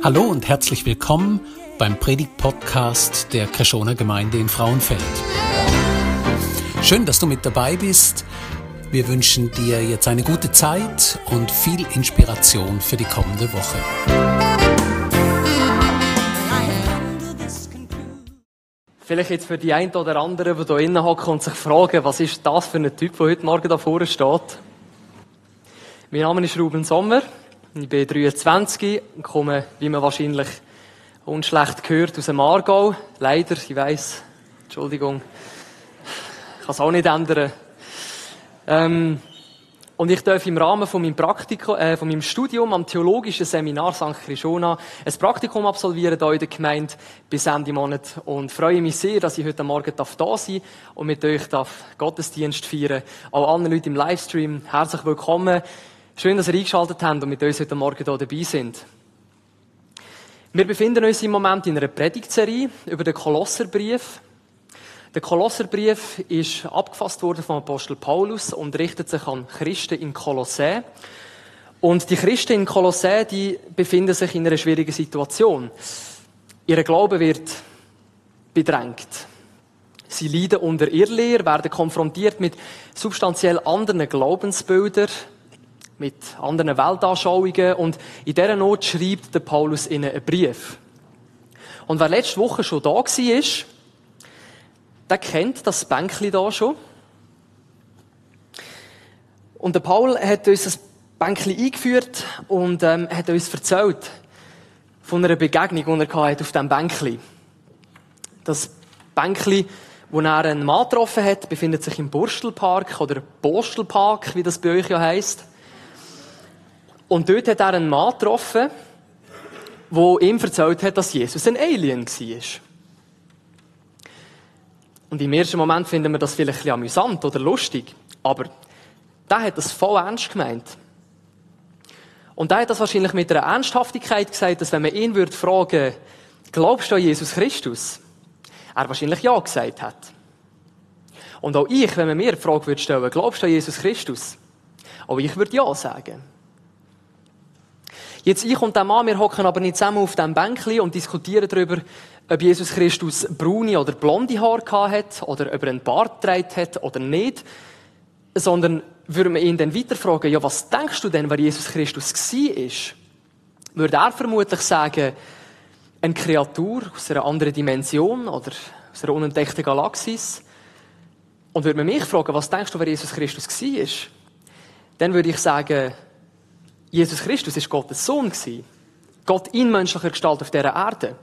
Hallo und herzlich willkommen beim Predigt-Podcast der Kreschoner Gemeinde in Frauenfeld. Schön, dass du mit dabei bist. Wir wünschen dir jetzt eine gute Zeit und viel Inspiration für die kommende Woche. Vielleicht jetzt für die einen oder anderen, die hier innen hocken und sich fragen, was ist das für ein Typ, der heute Morgen da vorne steht. Mein Name ist Ruben Sommer. Ich bin 23 und komme, wie man wahrscheinlich unschlecht gehört, aus dem Aargau. Leider, ich weiss, Entschuldigung. Ich kann es auch nicht ändern. Ähm, und ich darf im Rahmen von meinem Praktikum, äh, von meinem Studium am Theologischen Seminar St. Krishona ein Praktikum absolvieren hier in der Gemeinde bis Ende Monat und freue mich sehr, dass ich heute Morgen da sein darf und mit euch darf Gottesdienst feiern. Auch anderen Leuten im Livestream herzlich willkommen. Schön, dass ihr eingeschaltet habt und mit uns heute Morgen hier dabei sind. Wir befinden uns im Moment in einer Predigtserie über den Kolosserbrief. Der Kolosserbrief ist abgefasst worden vom Apostel Paulus und richtet sich an Christen in Kolossä. Und die Christen in Kolossä, die befinden sich in einer schwierigen Situation. Ihr Glaube wird bedrängt. Sie leiden unter Irrlehr, werden konfrontiert mit substanziell anderen Glaubensbildern, mit anderen Weltanschauungen und in dieser Not schreibt der Paulus ihnen einen Brief. Und wer letzte Woche schon da war, der kennt das Bänkli da schon. Und der Paul hat uns das Bänkli eingeführt und ähm, hat uns erzählt von einer Begegnung, die er hatte auf diesem Bänkli. Das Bänkli, wo er einen Mann getroffen hat, befindet sich im Burstelpark oder Borstelpark, wie das bei euch ja heisst. Und dort hat er einen Mann getroffen, der ihm erzählt hat, dass Jesus ein Alien war. Und im ersten Moment finden wir das vielleicht ein bisschen amüsant oder lustig. Aber der hat das voll ernst gemeint. Und der hat das wahrscheinlich mit einer Ernsthaftigkeit gesagt, dass wenn man ihn würde fragen, glaubst du an Jesus Christus? Er wahrscheinlich ja gesagt hat. Und auch ich, wenn man mir die Frage würde stellen, glaubst du an Jesus Christus? Auch ich würde ja sagen. Jetzt ich und der Mann, wir hocken aber nicht zusammen auf dem Bänkli und diskutieren darüber, ob Jesus Christus braune oder blonde Haare hat oder ob er einen Bart trägt hat oder nicht, sondern würden wir ihn dann weiter fragen, ja, was denkst du denn, wer Jesus Christus war? Würde er vermutlich sagen, eine Kreatur aus einer anderen Dimension oder aus einer unentdeckten Galaxis? Und würde man mich fragen, was denkst du, wer Jesus Christus war? Dann würde ich sagen, Jesus Christus ist Gottes Sohn Gott in menschlicher Gestalt auf dieser Erde.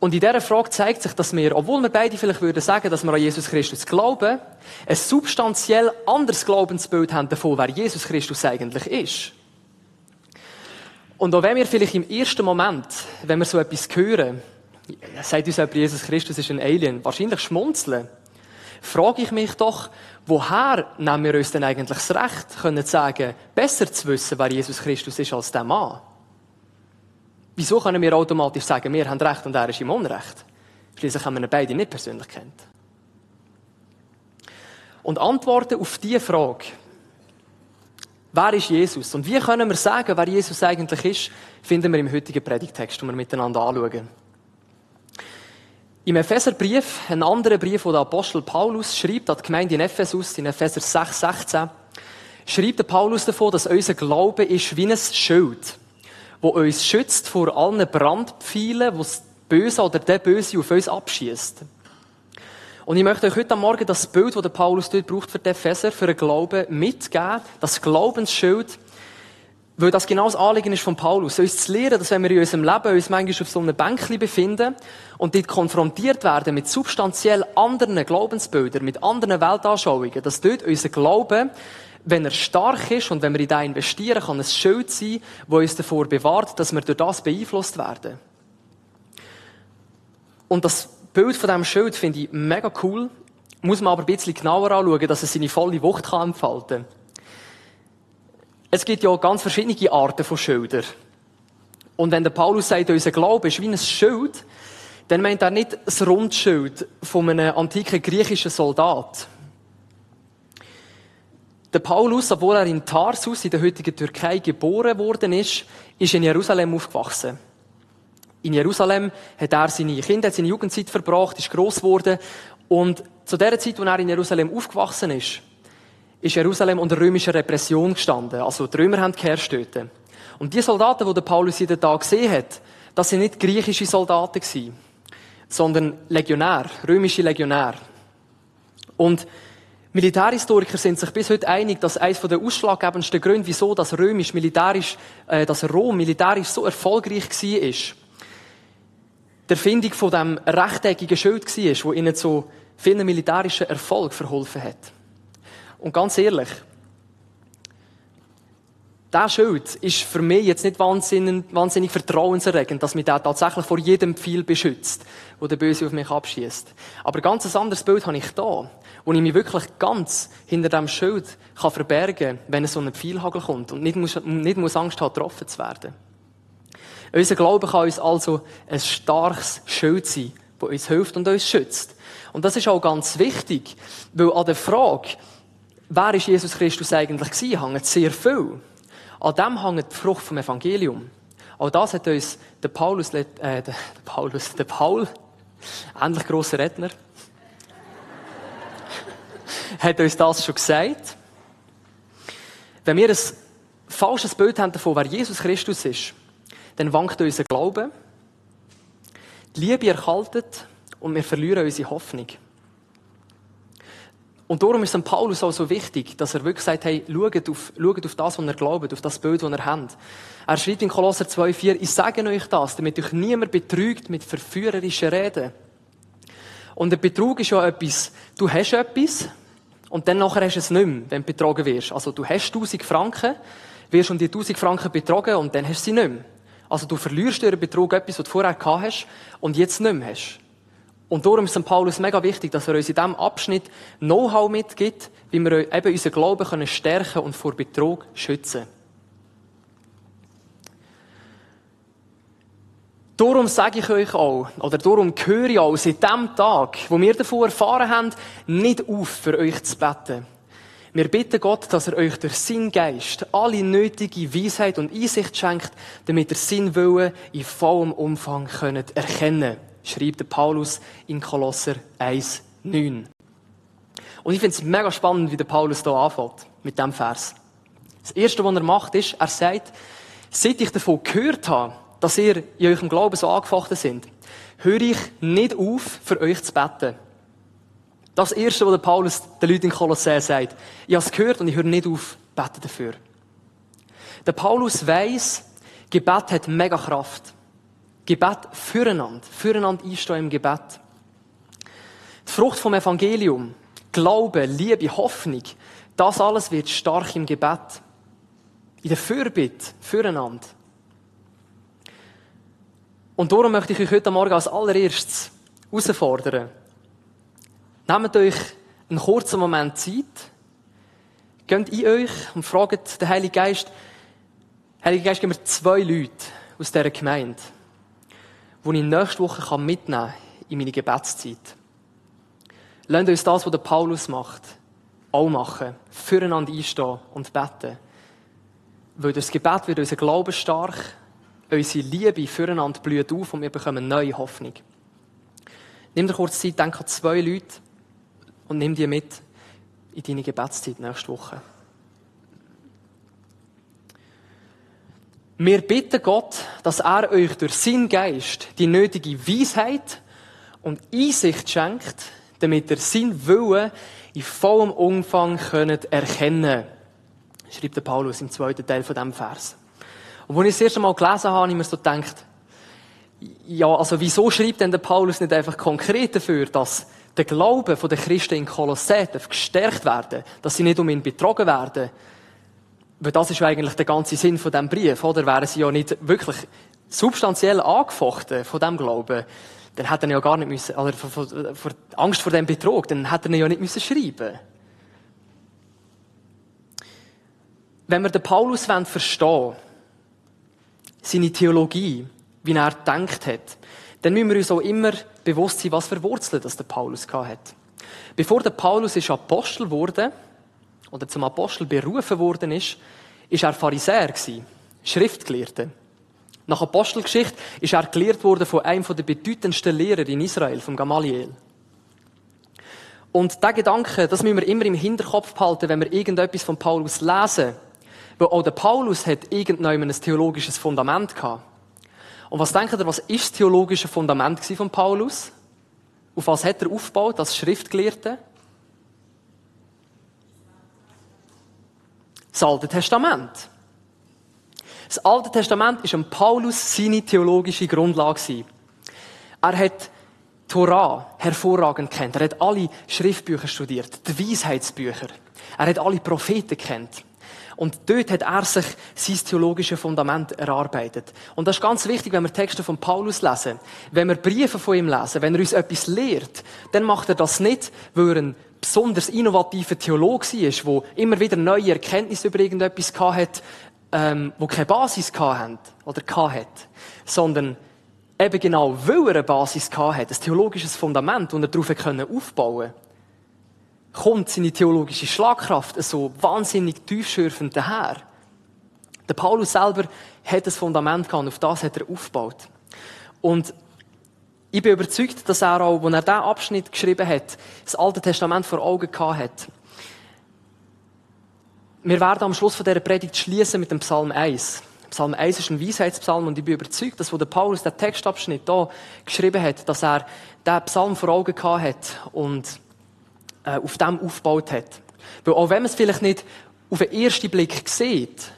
Und in dieser Frage zeigt sich, dass wir, obwohl wir beide vielleicht würden sagen, dass wir an Jesus Christus glauben, ein substanziell anderes Glaubensbild haben davon, wer Jesus Christus eigentlich ist. Und auch wenn wir vielleicht im ersten Moment, wenn wir so etwas hören, sagt uns jemand, Jesus Christus ist ein Alien, wahrscheinlich schmunzeln, frage ich mich doch, woher nehmen wir uns denn eigentlich das Recht, können sagen, besser zu wissen, wer Jesus Christus ist als der Mann? Wieso können wir automatisch sagen, wir haben Recht und er ist im Unrecht? Schließlich haben wir ihn beide nicht persönlich kennt. Und Antworten auf diese Frage, wer ist Jesus und wie können wir sagen, wer Jesus eigentlich ist, finden wir im heutigen Predigtext, den wir miteinander anschauen. Im Epheserbrief, ein anderer Brief, wo der Apostel Paulus schreibt, an die Gemeinde in Ephesus, in Epheser 6, 16, schreibt der Paulus davon, dass unser Glaube ist wie ein Schild wo uns schützt vor allen Brandpfeilen, wo das Böse oder der Böse auf uns abschießt. Und ich möchte euch heute Morgen das Bild, das der Paulus dort braucht für den Epheser, für den Glauben, mitgeben. Das Glaubensschild, weil das genau das Anliegen ist von Paulus. Uns zu lernen, dass wenn wir in unserem Leben uns manchmal auf so einem Bänkchen befinden und dort konfrontiert werden mit substanziell anderen Glaubensbildern, mit anderen Weltanschauungen, dass dort unser Glaube wenn er stark ist und wenn wir in den investieren, kann es Schild sein, wo uns davor bewahrt, dass wir durch das beeinflusst werden. Und das Bild von diesem Schild finde ich mega cool, muss man aber ein bisschen genauer anschauen, dass es seine volle Wucht kann entfalten Es gibt ja ganz verschiedene Arten von Schildern. Und wenn der Paulus sagt, unser Glaube ist wie ein Schild, dann meint er nicht das Rundschild von einem antiken griechischen Soldat. Der Paulus, obwohl er in Tarsus in der heutigen Türkei geboren worden ist, ist in Jerusalem aufgewachsen. In Jerusalem hat er seine Kinder, seine Jugendzeit verbracht, ist gross geworden. Und zu der Zeit, als er in Jerusalem aufgewachsen ist, ist Jerusalem unter römischer Repression gestanden. Also die Römer haben geherrscht dort. Und die Soldaten, die Paulus jeden Tag gesehen hat, das sind nicht griechische Soldaten gewesen, sondern Legionär, römische Legionär. Und Militärhistoriker sind sich bis heute einig, dass eines der ausschlaggebendsten Gründe, wieso das römisch militärisch, äh, dass Rom militärisch so erfolgreich war, ist, der Findung von dem rechteckigen Schild war, wo ihnen zu vielen militärischen Erfolg verholfen hat. Und ganz ehrlich, der Schild ist für mich jetzt nicht wahnsinnig, wahnsinnig vertrauenserregend, dass mich der tatsächlich vor jedem Pfeil beschützt, wo der Böse auf mich abschießt. Aber ganz ein anderes Bild habe ich da, wo ich mich wirklich ganz hinter dem Schild kann verbergen, wenn es so ein Pfeilhagel kommt und nicht muss, nicht muss Angst haben, getroffen zu werden. Unser Glaube kann uns also ein starkes Schild sein, das uns hilft und uns schützt. Und das ist auch ganz wichtig, weil an der Frage, wer ist Jesus Christus eigentlich gewesen, hängt sehr viel. An dem hängt die Frucht vom Evangelium. Auch das hat uns der Paulus, äh, der Paulus, der Paul, endlich grosser Redner, hat uns das schon gesagt. Wenn wir ein falsches Bild haben davon, wer Jesus Christus ist, dann wankt unser Glaube, die Liebe erkaltet und wir verlieren unsere Hoffnung. Und darum ist St. Paulus auch so wichtig, dass er wirklich sagt, hey, schaut auf, schaut auf das, was ihr glaubt, auf das Bild, das ihr habt. Er schreibt in Kolosser 2,4, ich sage euch das, damit euch niemand betrügt mit verführerischen Reden. Und der Betrug ist ja etwas, du hast etwas, und dann nachher hast du es nicht mehr, wenn du betrogen wirst. Also du hast 1000 Franken, wirst um die 1000 Franken betrogen und dann hast du sie nicht mehr. Also du verlierst durch den Betrug etwas, was du vorher gehabt hast und jetzt nicht mehr hast. Und darum ist St. Paulus mega wichtig, dass er uns in diesem Abschnitt Know-how mitgibt, wie wir eben unseren Glauben können stärken und vor Betrug schützen. Darum sage ich euch auch, oder darum höre ich auch seit dem Tag, wo wir davon erfahren haben, nicht auf, für euch zu beten. Wir bitten Gott, dass er euch durch seinen Geist alle nötige Weisheit und Einsicht schenkt, damit ihr Sinn Willen in vollem Umfang könnt erkennen schreibt Paulus in Kolosser 1, 9. Und ich finde es mega spannend, wie der Paulus hier anfängt, mit dem Vers. Das erste, was er macht, ist, er sagt, seit ich davon gehört habe, dass ihr in eurem Glauben so angefochten sind, höre ich nicht auf, für euch zu beten. Das erste, was der Paulus den Leuten in Kolossä sagt. Ich habe es gehört und ich höre nicht auf, beten dafür. Der Paulus weiss, Gebet hat mega Kraft. Gebet füreinander, füreinander einstehen im Gebet. Die Frucht vom Evangelium, Glaube, Liebe, Hoffnung, das alles wird stark im Gebet. In der Fürbitte, füreinander. Und darum möchte ich euch heute Morgen als allererstes herausfordern. Nehmt euch einen kurzen Moment Zeit, geht in euch und fragt den Heiligen Geist, Heiliger Geist, gib mir zwei Leute aus dieser Gemeinde die ich nächste Woche mitnehmen kann in meine Gebetszeit. Lasst uns das, was der Paulus macht, auch machen. Füreinander einstehen und beten. Weil durch das Gebet wird unser Glaube stark, unsere Liebe füreinander blüht auf und wir bekommen neue Hoffnung. Nimm dir kurz Zeit, denk an zwei Leute und nimm die mit in deine Gebetszeit nächste Woche. Wir bitten Gott, dass er euch durch seinen Geist die nötige Weisheit und Einsicht schenkt, damit ihr seinen Willen in vollem Umfang könnt erkennen schreibt der Paulus im zweiten Teil von diesem Vers. Und als ich das erste Mal gelesen habe, habe ich mir so gedacht, ja, also wieso schreibt denn der Paulus nicht einfach konkret dafür, dass der Glaube der Christen in Kolossä gestärkt werden, dass sie nicht um ihn betrogen werden, weil das ist eigentlich der ganze Sinn von diesem Brief, oder? Wären sie ja nicht wirklich substanziell angefochten von dem Glauben, dann hätte er ja gar nicht müssen, oder vor, vor, vor Angst vor dem Betrug, dann hätte er ja nicht müssen schreiben. Wenn wir den Paulus verstehen seine Theologie, wie er denkt hat, dann müssen wir uns auch immer bewusst sein, was für Wurzeln das der Paulus hat. Bevor der Paulus ist Apostel wurde, oder zum Apostel berufen worden ist, ist er Pharisäer gewesen, Schriftgelehrter. Nach Apostelgeschichte ist er gelehrt worden von einem der bedeutendsten Lehrer in Israel, vom Gamaliel. Und der Gedanke, das müssen wir immer im Hinterkopf behalten, wenn wir irgendetwas von Paulus lesen. Weil auch der Paulus hat irgendwann ein theologisches Fundament gehabt. Und was denkt ihr, was ist das theologische Fundament von Paulus? Auf was hat er aufgebaut als Schriftgelehrte? Das Alte Testament. Das Alte Testament ist am Paulus seine theologische Grundlage. Er hat Torah hervorragend kennt. Er hat alle Schriftbücher studiert, die Weisheitsbücher. Er hat alle Propheten kennt. Und dort hat er sich sein theologisches Fundament erarbeitet. Und das ist ganz wichtig, wenn wir Texte von Paulus lesen. Wenn wir Briefe von ihm lesen, wenn er uns etwas lehrt, dann macht er das nicht, weil er ein besonders innovativer Theologe war, der immer wieder neue Erkenntnisse über irgendetwas hatte, ähm, wo keine Basis hatte oder hatte, sondern eben genau, weil er eine Basis hatte, ein theologisches Fundament, und er darauf aufbauen konnte, kommt seine theologische Schlagkraft so wahnsinnig tiefschürfend daher. Der Paulus selber hat ein Fundament gehabt, auf das hat er aufgebaut. Und ich bin überzeugt, dass er auch, als er diesen Abschnitt geschrieben hat, das Alte Testament vor Augen gehabt hat. Wir werden am Schluss dieser Predigt schließen mit dem Psalm 1. Psalm 1 ist ein Weisheitspsalm und ich bin überzeugt, dass wo der Paulus den Textabschnitt hier geschrieben hat, dass er diesen Psalm vor Augen gehabt hat und äh, auf dem aufgebaut hat. Weil auch wenn man es vielleicht nicht auf den ersten Blick sieht,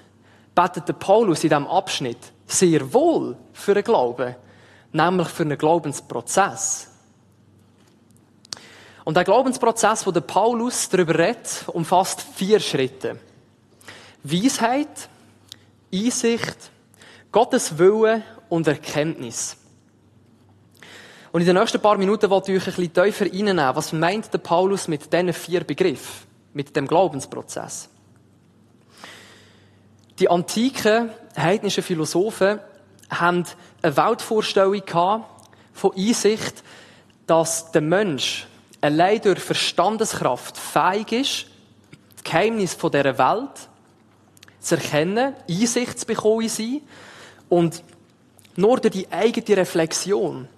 betet der Paulus in diesem Abschnitt sehr wohl für einen Glauben, nämlich für einen Glaubensprozess. Und der Glaubensprozess, wo der Paulus darüber redet, umfasst vier Schritte. Weisheit, Einsicht, Gottes Wille und Erkenntnis. Und in den nächsten paar Minuten wollte ich euch ein bisschen tiefer reinnehmen. Was meint der Paulus mit diesen vier Begriffen? Mit dem Glaubensprozess? Die antiken heidnischen Philosophen haben eine Weltvorstellung von Einsicht, dass der Mensch allein durch Verstandeskraft fähig ist, das Geheimnis von dieser Welt zu erkennen, Einsicht zu bekommen in sie und nur durch die eigene Reflexion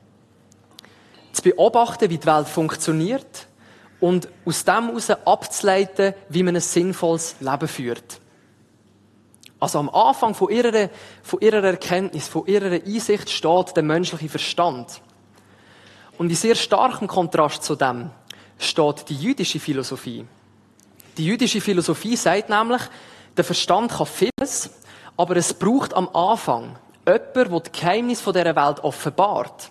zu beobachten, wie die Welt funktioniert und aus dem heraus abzuleiten, wie man ein sinnvolles Leben führt. Also am Anfang von ihrer, von ihrer Erkenntnis, von ihrer Einsicht steht der menschliche Verstand. Und in sehr starkem Kontrast zu dem steht die jüdische Philosophie. Die jüdische Philosophie sagt nämlich, der Verstand kann vieles, aber es braucht am Anfang jemanden, der das Geheimnis dieser Welt offenbart.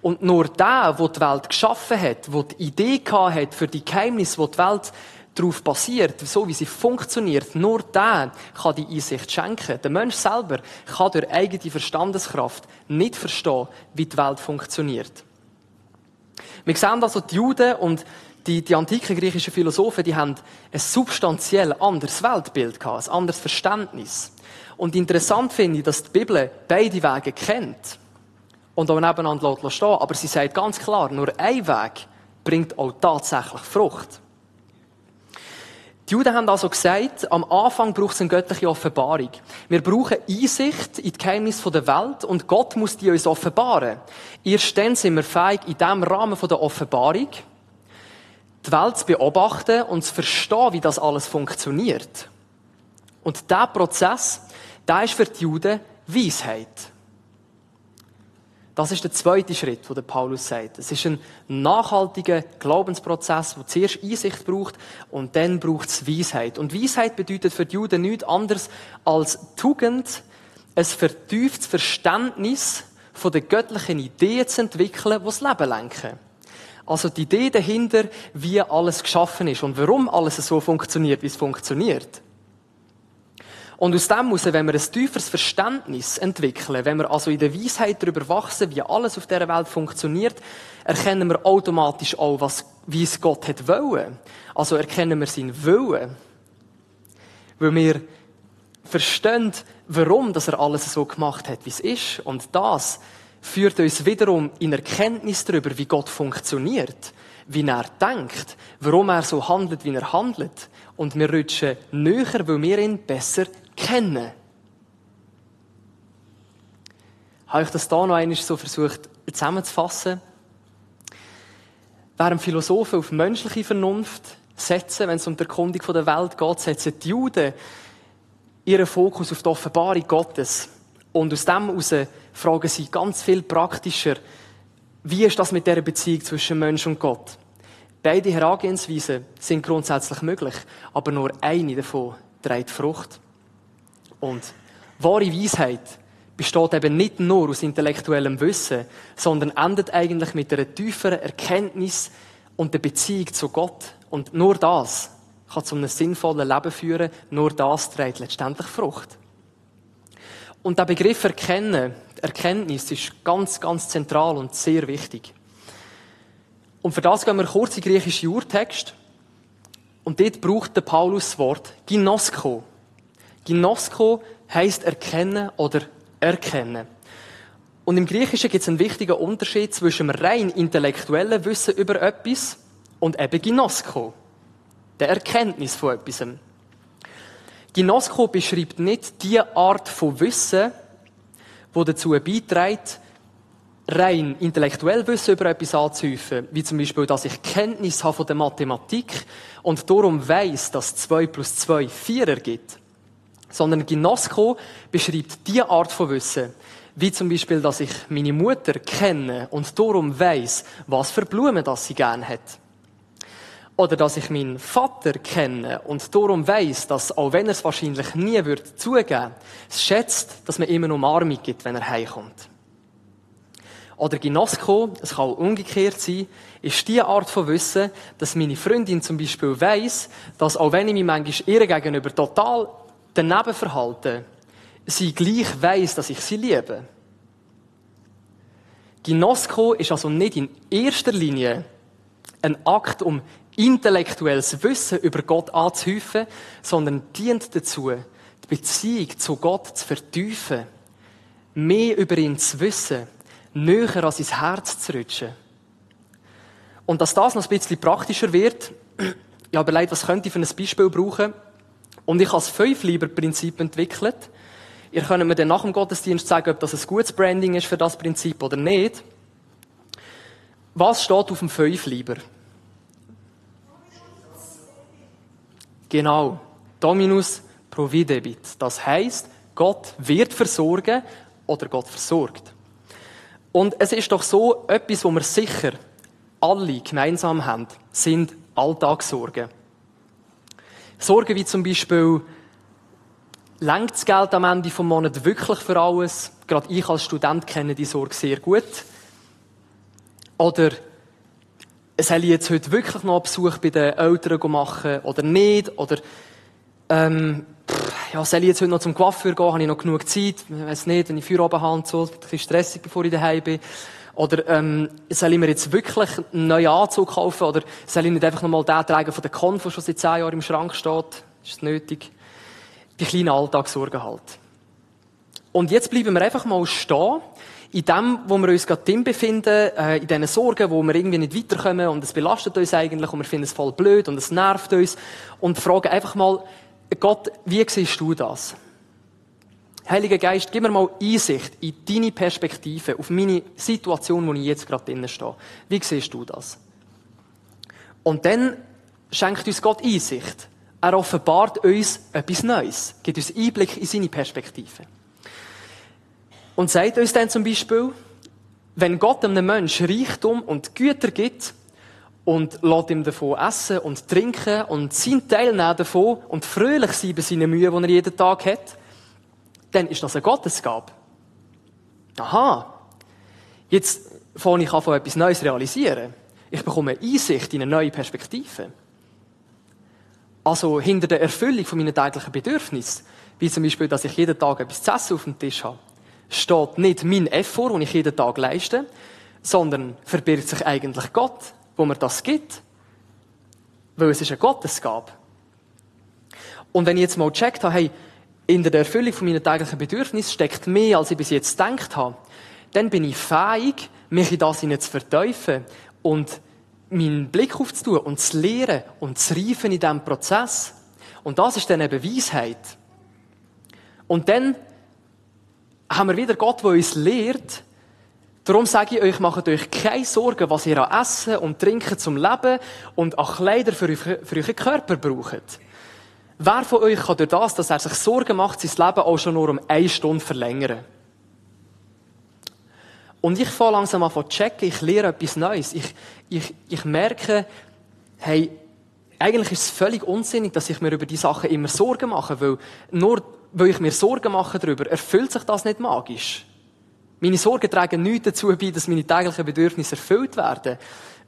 Und nur der, der die Welt geschaffen hat, der die Idee hat für die Geheimnisse, die die Welt darauf basiert, so wie sie funktioniert, nur der kann die Einsicht schenken. Der Mensch selber kann durch eigene Verstandeskraft nicht verstehen, wie die Welt funktioniert. Wir sehen also die Juden und die, die antiken griechischen Philosophen, die haben ein substanziell anderes Weltbild gehabt, ein anderes Verständnis. Und interessant finde ich, dass die Bibel beide Wege kennt und auch nebeneinander stehen Aber sie sagt ganz klar, nur ein Weg bringt auch tatsächlich Frucht. Die Juden haben also gesagt, am Anfang braucht es eine göttliche Offenbarung. Wir brauchen Einsicht in die Geheimnisse der Welt und Gott muss die uns offenbaren. Erst dann sind wir fähig, in diesem Rahmen der Offenbarung die Welt zu beobachten und zu verstehen, wie das alles funktioniert. Und dieser Prozess, der ist für die Juden Weisheit. Das ist der zweite Schritt, der Paulus sagt. Es ist ein nachhaltiger Glaubensprozess, der zuerst Einsicht braucht und dann braucht es Weisheit. Und Weisheit bedeutet für die Juden nichts anderes als Tugend, ein vertieftes Verständnis von den göttlichen Ideen zu entwickeln, die das Leben lenken. Also die Idee dahinter, wie alles geschaffen ist und warum alles so funktioniert, wie es funktioniert. Und aus dem muss, wenn wir ein tieferes Verständnis entwickeln, wenn wir also in der Weisheit darüber wachsen, wie alles auf dieser Welt funktioniert, erkennen wir automatisch auch, was, wie es Gott hat wollen. Also erkennen wir seinen Willen. Weil wir verstehen, warum dass er alles so gemacht hat, wie es ist. Und das führt uns wiederum in Erkenntnis darüber, wie Gott funktioniert, wie er denkt, warum er so handelt, wie er handelt. Und wir rutschen näher, weil wir ihn besser kennen. Habe ich das da noch einmal so versucht zusammenzufassen? Während Philosophen auf menschliche Vernunft setzen, wenn es um die Erkundung der Welt geht, setzen die Juden ihren Fokus auf die Offenbarung Gottes. Und aus dem heraus fragen sie ganz viel praktischer, wie ist das mit der Beziehung zwischen Mensch und Gott? Beide Herangehensweisen sind grundsätzlich möglich, aber nur eine davon trägt Frucht. Und wahre Weisheit besteht eben nicht nur aus intellektuellem Wissen, sondern endet eigentlich mit einer tieferen Erkenntnis und der Beziehung zu Gott. Und nur das kann zu einem sinnvollen Leben führen, nur das trägt letztendlich Frucht. Und der Begriff Erkennen, Erkenntnis, ist ganz, ganz zentral und sehr wichtig. Und für das gehen wir kurz in griechischen Urtext. Und dort braucht der Paulus das Wort Ginosko. Ginosko heisst erkennen oder erkennen. Und im Griechischen gibt es einen wichtigen Unterschied zwischen rein intellektuellen Wissen über etwas und eben Ginosko, der Erkenntnis von etwas. Ginosko beschreibt nicht die Art von Wissen, die dazu beiträgt, rein intellektuell Wissen über etwas anzuhäufen, wie zum Beispiel, dass ich Kenntnis habe von der Mathematik und darum weiss, dass 2 plus 2 4 ergibt sondern Ginosko beschreibt die Art von Wissen, wie zum Beispiel, dass ich meine Mutter kenne und darum weiß, was für Blumen das sie gern hat. Oder dass ich meinen Vater kenne und darum weiß, dass, auch wenn er es wahrscheinlich nie wird zugeben, es schätzt, dass man ihm eine Umarmung gibt, wenn er heimkommt. Oder Ginosko, es kann auch umgekehrt sein, ist die Art von Wissen, dass meine Freundin zum Beispiel weiß, dass auch wenn ich mich manchmal ihr gegenüber total daneben verhalten, sie gleich weiss, dass ich sie liebe. Ginosko ist also nicht in erster Linie ein Akt, um intellektuelles Wissen über Gott anzuhäufen, sondern dient dazu, die Beziehung zu Gott zu vertiefen, mehr über ihn zu wissen, näher an sein Herz zu rutschen. Und dass das noch ein bisschen praktischer wird, ja, überlegt, was könnte ich für ein Beispiel brauchen? Und ich habe das Fünf-Lieber-Prinzip entwickelt. Ihr könnt mir dann nach dem Gottesdienst sagen, ob das ein gutes Branding ist für das Prinzip oder nicht. Was steht auf dem Fünf-Lieber? Genau. Dominus providebit. Das heißt, Gott wird versorgen oder Gott versorgt. Und es ist doch so, etwas, wo wir sicher alle gemeinsam haben, sind Alltagssorgen. Sorgen wie zum Beispiel, lenkt das Geld am Ende des Monats wirklich für alles? Gerade ich als Student kenne die Sorge sehr gut. Oder soll ich jetzt heute wirklich noch Besuch bei den Eltern machen oder nicht? Oder ähm, ja, soll ich jetzt heute noch zum Coiffeur gehen? Habe ich noch genug Zeit? Ich weiß nicht, wenn ich Feierabend habe und so, ein bisschen stressig, bevor ich daheim bin. Oder ähm, soll ich mir jetzt wirklich einen neuen Anzug kaufen? Oder soll ich nicht einfach nochmal den tragen von der Konf, der seit zehn Jahren im Schrank steht? Ist es nötig? Die kleinen Alltagssorgen halt. Und jetzt bleiben wir einfach mal stehen, in dem, wo wir uns gerade drin befinden, äh, in diesen Sorgen, wo wir irgendwie nicht weiterkommen und es belastet uns eigentlich und wir finden es voll blöd und es nervt uns und fragen einfach mal, Gott, wie siehst du das? Heiliger Geist, gib mir mal Einsicht in deine Perspektive, auf meine Situation, wo ich jetzt gerade drinnen stehe. Wie siehst du das? Und dann schenkt uns Gott Einsicht. Er offenbart uns etwas Neues, gibt uns Einblick in seine Perspektive. Und sagt uns dann zum Beispiel, wenn Gott einem Menschen Reichtum und Güter gibt und lässt ihm davon essen und trinken und sein Teil davon und fröhlich sein bei seinen Mühen, die er jeden Tag hat, dann ist das eine Gottesgabe. Aha. Jetzt fange ich an, von etwas Neues realisieren. Ich bekomme Einsicht in eine neue Perspektive. Also hinter der Erfüllung von meinen täglichen Bedürfnissen, wie zum Beispiel, dass ich jeden Tag etwas zu essen auf dem Tisch habe, steht nicht mein Effort, den ich jeden Tag leiste, sondern verbirgt sich eigentlich Gott, wo mir das gibt. Weil es ist eine Gottesgabe. Und wenn ich jetzt mal gecheckt habe, hey, in der Erfüllung von meinen täglichen Bedürfnissen steckt mehr, als ich bis jetzt gedacht habe, dann bin ich fähig, mich in das zu verteufeln und meinen Blick aufzutun und zu lehren und zu reifen in diesem Prozess. Und das ist dann eben Weisheit. Und dann haben wir wieder Gott, der uns lehrt. Darum sage ich euch, macht euch keine Sorgen, was ihr an Essen und Trinken zum Leben und an Kleider für, für euren Körper braucht. Wer von euch kann durch das, dass er sich Sorgen macht, sein Leben auch schon nur um eine Stunde verlängern? Und ich fange langsam an zu checken, ich lehre etwas Neues. Ich, ich, ich merke, hey, eigentlich ist es völlig unsinnig, dass ich mir über die Sachen immer Sorgen mache, weil nur weil ich mir Sorgen mache darüber, erfüllt sich das nicht magisch. Meine Sorgen tragen nichts dazu bei, dass meine täglichen Bedürfnisse erfüllt werden,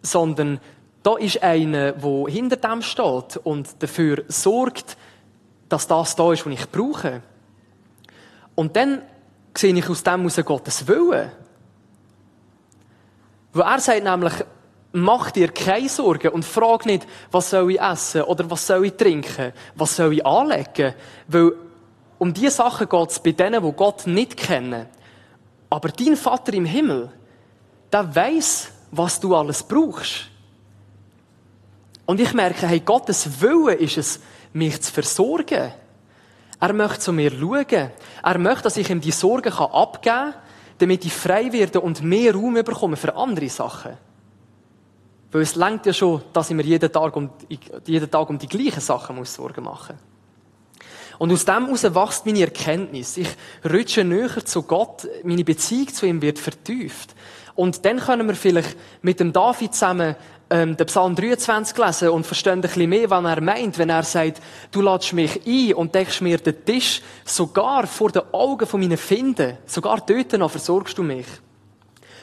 sondern da ist einer, der hinter dem steht und dafür sorgt, dass das da ist, was ich brauche. Und dann sehe ich aus dem aus Gottes Willen. Weil er sagt nämlich, mach dir keine Sorgen und frag nicht, was soll ich essen oder was soll ich trinken, was soll ich anlegen. Weil um diese Sachen geht es bei denen, die Gott nicht kennen. Aber dein Vater im Himmel, der weiß, was du alles brauchst. Und ich merke, hey, Gottes Wille ist es, mich zu versorgen. Er möchte zu mir schauen. Er möchte, dass ich ihm die Sorgen abgeben kann, damit ich frei werde und mehr Raum bekomme für andere Sachen. Weil es längt ja schon, dass ich mir jeden Tag um, jeden Tag um die gleichen Sachen muss Sorgen machen Und aus dem heraus wächst meine Erkenntnis. Ich rutsche näher zu Gott, meine Beziehung zu ihm wird vertieft. Und dann können wir vielleicht mit dem David zusammen ähm, den Psalm 23 lesen und verstehen ein bisschen mehr, was er meint, wenn er sagt, du ladst mich ein und deckst mir den Tisch sogar vor den Augen von meinen Finden. Sogar dort noch versorgst du mich.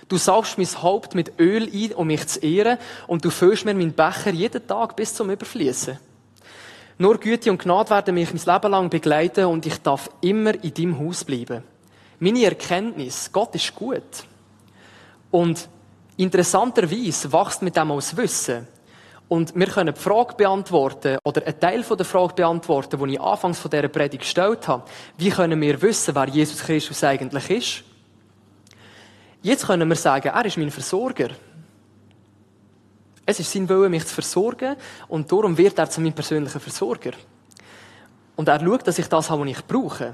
Du saugst mein Haupt mit Öl ein, um mich zu ehren, und du füllst mir meinen Becher jeden Tag bis zum Überfließen. Nur Güte und Gnade werden mich mein Leben lang begleiten und ich darf immer in deinem Haus bleiben. Meine Erkenntnis, Gott ist gut. Und interessanterweise wächst mit dem aus Wissen. Und wir können die Frage beantworten, oder einen Teil der Frage beantworten, die ich anfangs von dieser Predigt gestellt habe. Wie können wir wissen, wer Jesus Christus eigentlich ist? Jetzt können wir sagen, er ist mein Versorger. Es ist sein Wille, mich zu versorgen und darum wird er zu meinem persönlichen Versorger. Und er schaut, dass ich das habe, was ich brauche.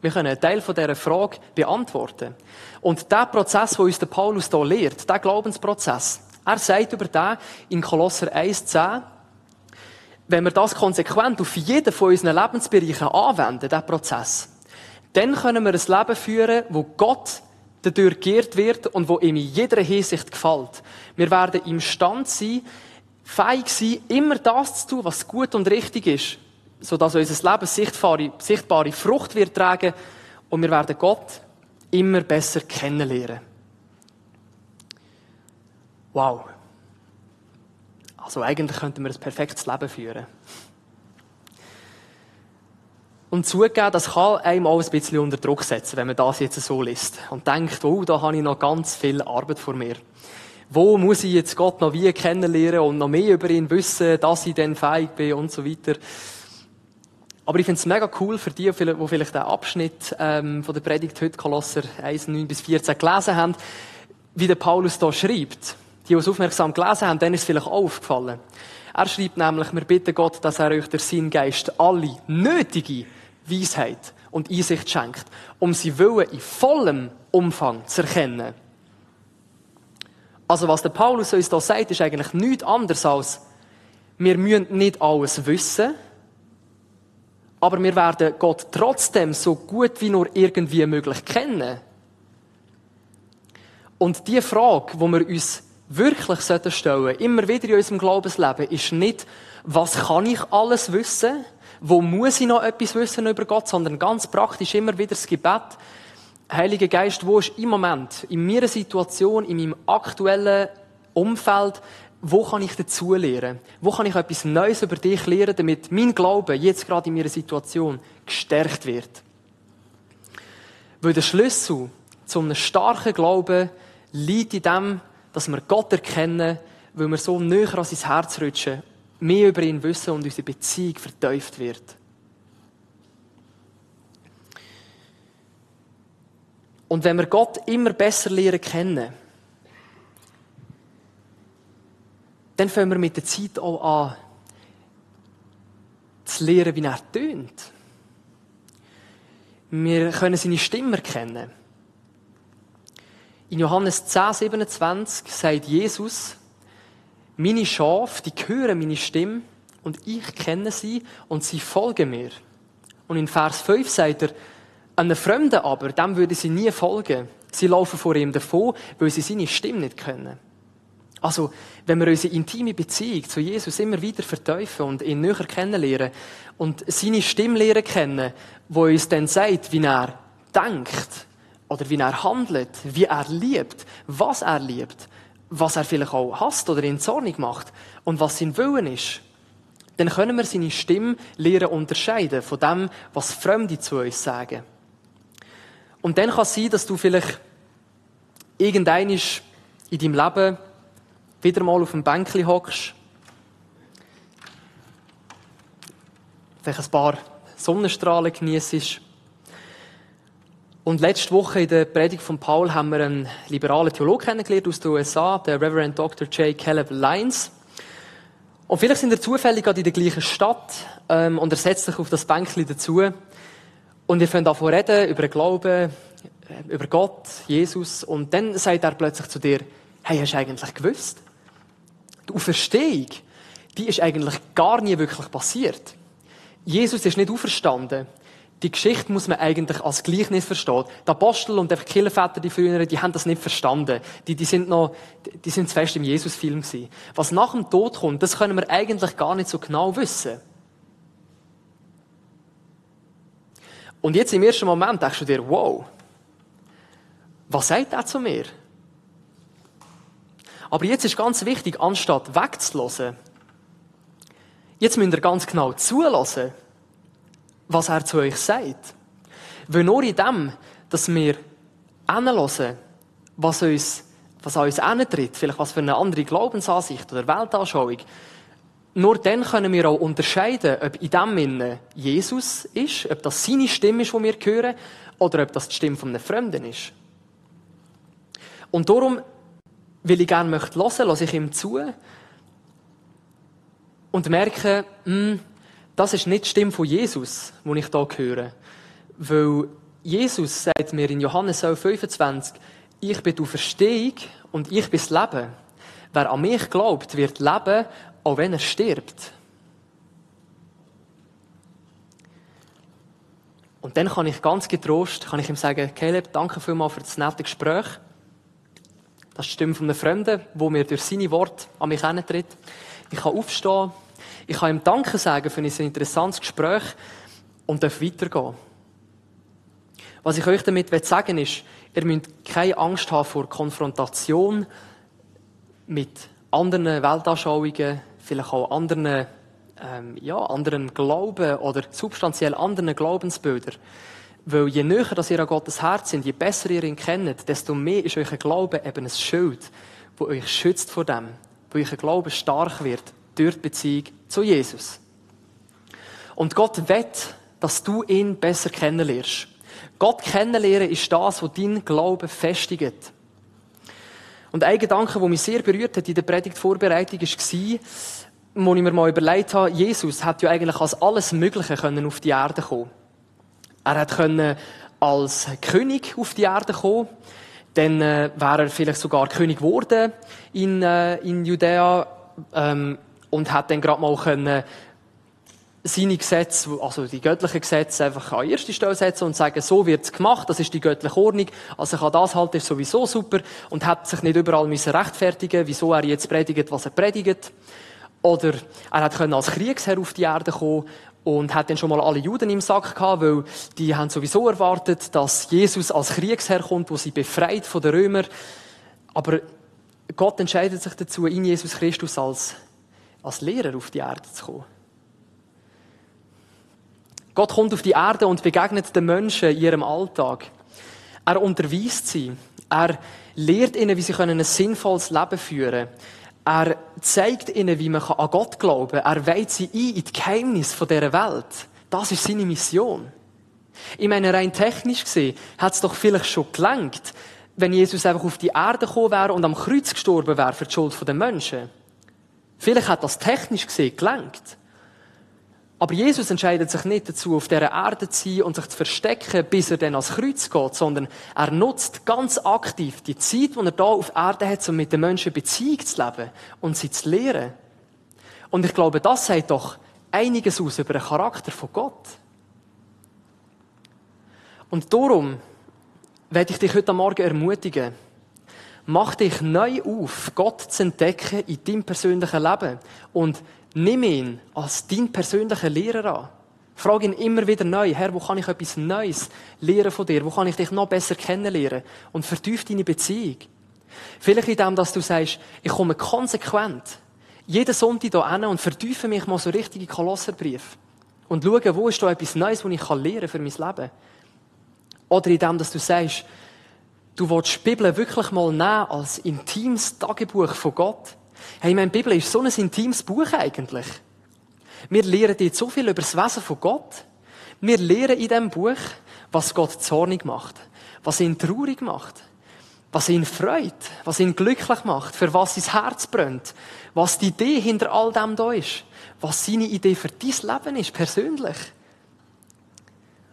Wir können einen Teil dieser Frage beantworten. Und der Prozess, den uns Paulus hier lehrt, der Glaubensprozess, er sagt über den in Kolosser 1,10, wenn wir das konsequent auf jeden von unseren Lebensbereichen anwenden, diesen Prozess, dann können wir ein Leben führen, wo Gott dadurch geehrt wird und wo ihm in jeder Hinsicht gefällt. Wir werden im Stand sein, fähig sein, immer das zu tun, was gut und richtig ist, sodass unser Leben sichtbare, sichtbare Frucht wird tragen und wir werden Gott immer besser kennenlernen. Wow. Also eigentlich könnten wir ein perfektes Leben führen. Und zugeben, das kann einem auch ein bisschen unter Druck setzen, wenn man das jetzt so liest. Und denkt, oh, da habe ich noch ganz viel Arbeit vor mir. Wo muss ich jetzt Gott noch wie kennenlernen und noch mehr über ihn wissen, dass ich dann fähig bin und so weiter. Aber ich finde es mega cool für die, die vielleicht den Abschnitt ähm, von der Predigt heute, Kolosser 1, 9 bis 14, gelesen haben, wie der Paulus da schreibt. Die, die es aufmerksam gelesen haben, denen ist es vielleicht auch aufgefallen. Er schreibt nämlich, wir bitten Gott, dass er euch der Sinngeist alle nötige Weisheit und Einsicht schenkt, um sie Willen in vollem Umfang zu erkennen. Also was der Paulus uns da sagt, ist eigentlich nichts anderes als, wir müssen nicht alles wissen, aber wir werden Gott trotzdem so gut wie nur irgendwie möglich kennen. Und die Frage, wo wir uns wirklich stellen sollten, immer wieder in unserem Glaubensleben, ist nicht, was kann ich alles wissen, wo muss ich noch etwas wissen über Gott, sondern ganz praktisch immer wieder das Gebet. Heiliger Geist, wo ist im Moment, in meiner Situation, in meinem aktuellen Umfeld, wo kann ich dazu lernen? Wo kann ich etwas Neues über dich lernen, damit mein Glaube jetzt gerade in meiner Situation gestärkt wird? Weil der Schlüssel zu einem starken Glauben liegt in dem, dass wir Gott erkennen, weil wir so näher an sein Herz rutschen mehr über ihn wissen und unsere Beziehung verteuft wird. Und wenn wir Gott immer besser lernen kennen, dann fangen wir mit der Zeit auch an, zu lernen, wie er tönt. Wir können seine Stimme erkennen. In Johannes 10, 27 sagt Jesus, meine Schafe, die hören meine Stimme und ich kenne sie und sie folgen mir. Und in Vers 5 sagt er, einem Fremden aber, dem würde sie nie folgen. Sie laufen vor ihm davon, weil sie seine Stimme nicht kennen. Also, wenn wir unsere intime Beziehung zu Jesus immer wieder verteufeln und ihn näher kennenlernen und seine Stimme lernen kennen, wo uns dann sagt, wie er denkt oder wie er handelt, wie er liebt, was er liebt, was er vielleicht auch hasst oder in Zornig macht und was sein Willen ist, dann können wir seine Stimme lernen unterscheiden von dem, was Fremde zu uns sagen. Und dann kann es sein, dass du vielleicht irgendein in deinem Leben wieder mal auf dem Bänkchen hockst, vielleicht ein paar Sonnenstrahlen genießt. Und letzte Woche in der Predigt von Paul haben wir einen liberalen Theologen kennengelernt aus den USA, den Reverend Dr. J. Caleb Lyons. Und vielleicht sind wir zufällig gerade in der gleichen Stadt ähm, und er setzt sich auf das Bänkchen dazu. Und wir fangen davon reden, über den Glauben, äh, über Gott, Jesus. Und dann sagt er plötzlich zu dir, hey, hast du eigentlich gewusst? Die Auferstehung, die ist eigentlich gar nie wirklich passiert. Jesus ist nicht auferstanden. Die Geschichte muss man eigentlich als Gleichnis verstehen. Die Apostel und die Kirchenväter, die früheren, die haben das nicht verstanden. Die, die sind noch, die sind zu fest im Jesus-Film gewesen. Was nach dem Tod kommt, das können wir eigentlich gar nicht so genau wissen. Und jetzt im ersten Moment denkst du dir, wow, was sagt er zu mir? Aber jetzt ist ganz wichtig, anstatt wegzulassen, jetzt müsst ihr ganz genau zulassen, was er zu euch sagt. Weil nur in dem, dass wir hinhören, was uns, was an uns hintritt, vielleicht was für eine andere Glaubensansicht oder Weltanschauung, nur dann können wir auch unterscheiden, ob in dem Sinne Jesus ist, ob das seine Stimme ist, die wir hören, oder ob das die Stimme von einem Fremden ist. Und darum weil ich gerne möchte hören, lasse ich ihm zu und merke, mh, hm, das ist nicht die Stimme von Jesus, die ich hier höre. Weil Jesus sagt mir in Johannes 11, 25, ich bin die Verstehung und ich bin das Leben. Wer an mich glaubt, wird leben, auch wenn er stirbt. Und dann kann ich ganz getrost, kann ich ihm sagen, Caleb, danke vielmals für das nette Gespräch. Das ist die Stimme von einem Fremden, wo mir durch seine Worte an mich herantritt. Ich kann aufstehen. Ich kann ihm Danke sagen für ein interessantes Gespräch und darf weitergehen. Was ich euch damit sagen will, ist, ihr müsst keine Angst haben vor Konfrontation mit anderen Weltanschauungen, vielleicht auch anderen, ähm, ja, anderen Glauben oder substanziell anderen Glaubensbildern. Weil je näher dass ihr an Gottes Herz sind, je besser ihr ihn kennt, desto mehr ist euer Glaube eben ein Schild, wo euch schützt vor dem, wo euer Glaube stark wird durch die Beziehung zu Jesus. Und Gott will, dass du ihn besser kennenlernst. Gott kennenlernen ist das, was dein Glaube festigt. Und ein Gedanke, der mich sehr berührt hat in der Predigtvorbereitung, war, wo ich mir mal überlegt habe, Jesus hat ja eigentlich als alles Mögliche können auf die Erde kommen er hat können als König auf die Erde kommen. Dann äh, wäre er vielleicht sogar König geworden in, äh, in Judäa ähm, und hat dann gerade mal können seine Gesetze, also die göttlichen Gesetze, einfach an erste Stelle setzen und sagen, so wird's gemacht, das ist die göttliche Ordnung, also ich kann das halten, ist sowieso super und hat sich nicht überall müssen rechtfertigen, wieso er jetzt predigt, was er predigt. Oder er hat als Kriegsherr auf die Erde kommen und hat dann schon mal alle Juden im Sack gehabt, weil die haben sowieso erwartet, dass Jesus als Kriegsherr kommt, wo sie befreit von den Römern. Aber Gott entscheidet sich dazu, in Jesus Christus als, als Lehrer auf die Erde zu kommen. Gott kommt auf die Erde und begegnet den Menschen in ihrem Alltag. Er unterweist sie. Er lehrt ihnen, wie sie ein sinnvolles Leben führen können. Er zeigt ihnen, wie man an Gott glauben kann. Er weiht sie ein in die Geheimnis dieser Welt. Das ist seine Mission. Ich meine, rein technisch gesehen hat es doch vielleicht schon gelangt, wenn Jesus einfach auf die Erde gekommen wäre und am Kreuz gestorben wäre für die Schuld der Menschen. Vielleicht hat das technisch gesehen gelangt. Aber Jesus entscheidet sich nicht dazu, auf dieser Erde zu sein und sich zu verstecken, bis er dann ans Kreuz geht, sondern er nutzt ganz aktiv die Zeit, die er da auf Erde hat, um mit den Menschen Beziehung zu leben und sie zu lehren. Und ich glaube, das sagt doch einiges aus über den Charakter von Gott. Und darum werde ich dich heute Morgen ermutigen, mach dich neu auf, Gott zu entdecken in deinem persönlichen Leben und nimm ihn als dein persönlicher Lehrer an. Frag ihn immer wieder neu, Herr, wo kann ich etwas Neues lernen von dir? Wo kann ich dich noch besser kennenlernen? Und vertief deine Beziehung. Vielleicht in dem, dass du sagst, ich komme konsequent jeden Sonntag hier hin und vertiefe mich mal so richtig in Kolosserbrief. Und schaue, wo ist da etwas Neues, was ich lernen für mein Leben. Oder in dem, dass du sagst, du willst die Bibel wirklich mal nehmen als intimes Tagebuch von Gott. Hey, meine Bibel ist so ein intimes Buch eigentlich. Wir lernen dort so viel über das Wesen von Gott. Wir lernen in diesem Buch, was Gott zornig macht, was ihn traurig macht, was ihn freut, was ihn glücklich macht, für was sein Herz brennt, was die Idee hinter all dem da ist, was seine Idee für dein Leben ist, persönlich.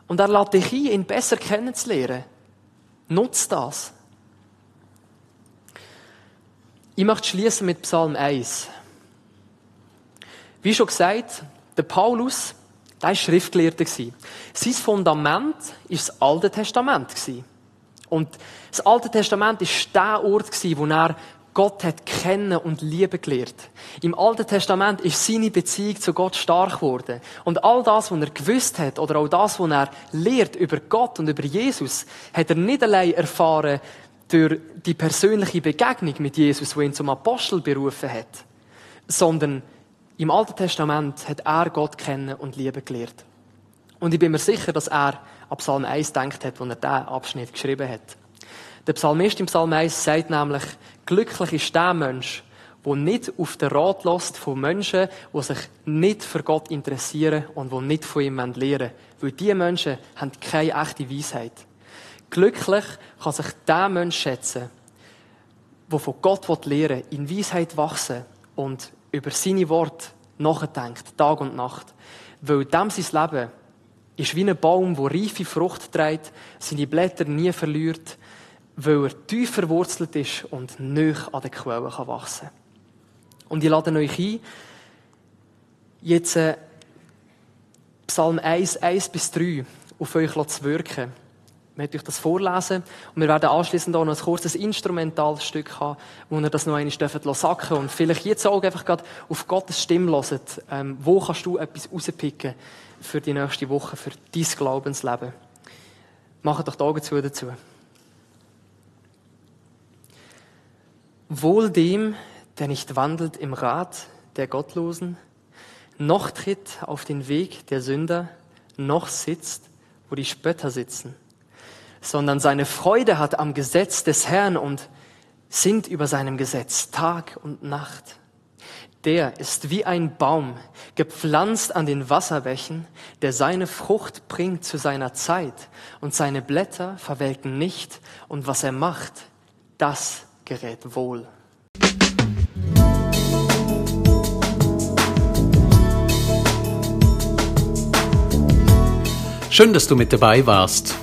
Und er lädt dich ein, ihn besser kennenzulernen. Nutzt das. Ich möchte schließen mit Psalm 1. Wie schon gesagt, der Paulus, der war Schriftgelehrter. Sein Fundament war das Alte Testament. Und das Alte Testament war der Ort, wo er Gott hat kennen und lieben gelernt. Im Alten Testament ist seine Beziehung zu Gott stark geworden. Und all das, was er gewusst hat, oder auch das, was er lehrt über Gott und über Jesus, hat er nicht allein erfahren durch die persönliche Begegnung mit Jesus, wo ihn zum Apostel berufen hat, sondern im Alten Testament hat er Gott kennen und lieben gelernt. Und ich bin mir sicher, dass er ab Psalm 1 denkt hat, als er diesen Abschnitt geschrieben hat. Der Psalmist im Psalm 1 sagt nämlich, glücklich ist der Mensch, der nicht auf den Rat lässt von Menschen, die sich nicht für Gott interessieren und die nicht von ihm lernen wollen. Weil diese Menschen haben keine echte Weisheit. Glücklich kann sich der Mensch schätzen, der von Gott lernen will, in Weisheit wachsen und über seine Worte nachdenkt, Tag und Nacht. Weil dem sein Leben ist wie ein Baum, der reife Frucht trägt, seine Blätter nie verliert, weil er tief verwurzelt ist und nicht an den Quellen wachsen kann. Und ich lade euch ein, jetzt äh, Psalm 1, 1 bis 3 auf euch zu wirken. Möchte euch das vorlesen und wir werden anschließend auch noch ein kurzes Instrumentalstück haben, wo ihr das noch einmal sacken sacken und vielleicht jetzt auch einfach gerade auf Gottes Stimme hören. Ähm, wo kannst du etwas rauspicken für die nächste Woche, für dein Glaubensleben? Macht doch die Augen zu dazu. Wohl dem, der nicht wandelt im Rat der Gottlosen, noch tritt auf den Weg der Sünder, noch sitzt, wo die Spötter sitzen, sondern seine Freude hat am Gesetz des Herrn und sinnt über seinem Gesetz Tag und Nacht. Der ist wie ein Baum, gepflanzt an den Wasserbächen, der seine Frucht bringt zu seiner Zeit und seine Blätter verwelken nicht und was er macht, das gerät wohl. Schön, dass du mit dabei warst.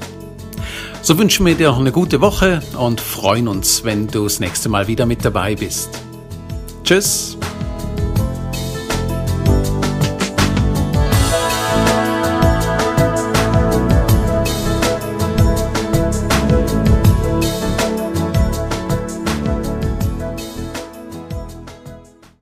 So wünschen wir dir eine gute Woche und freuen uns, wenn du das nächste Mal wieder mit dabei bist. Tschüss!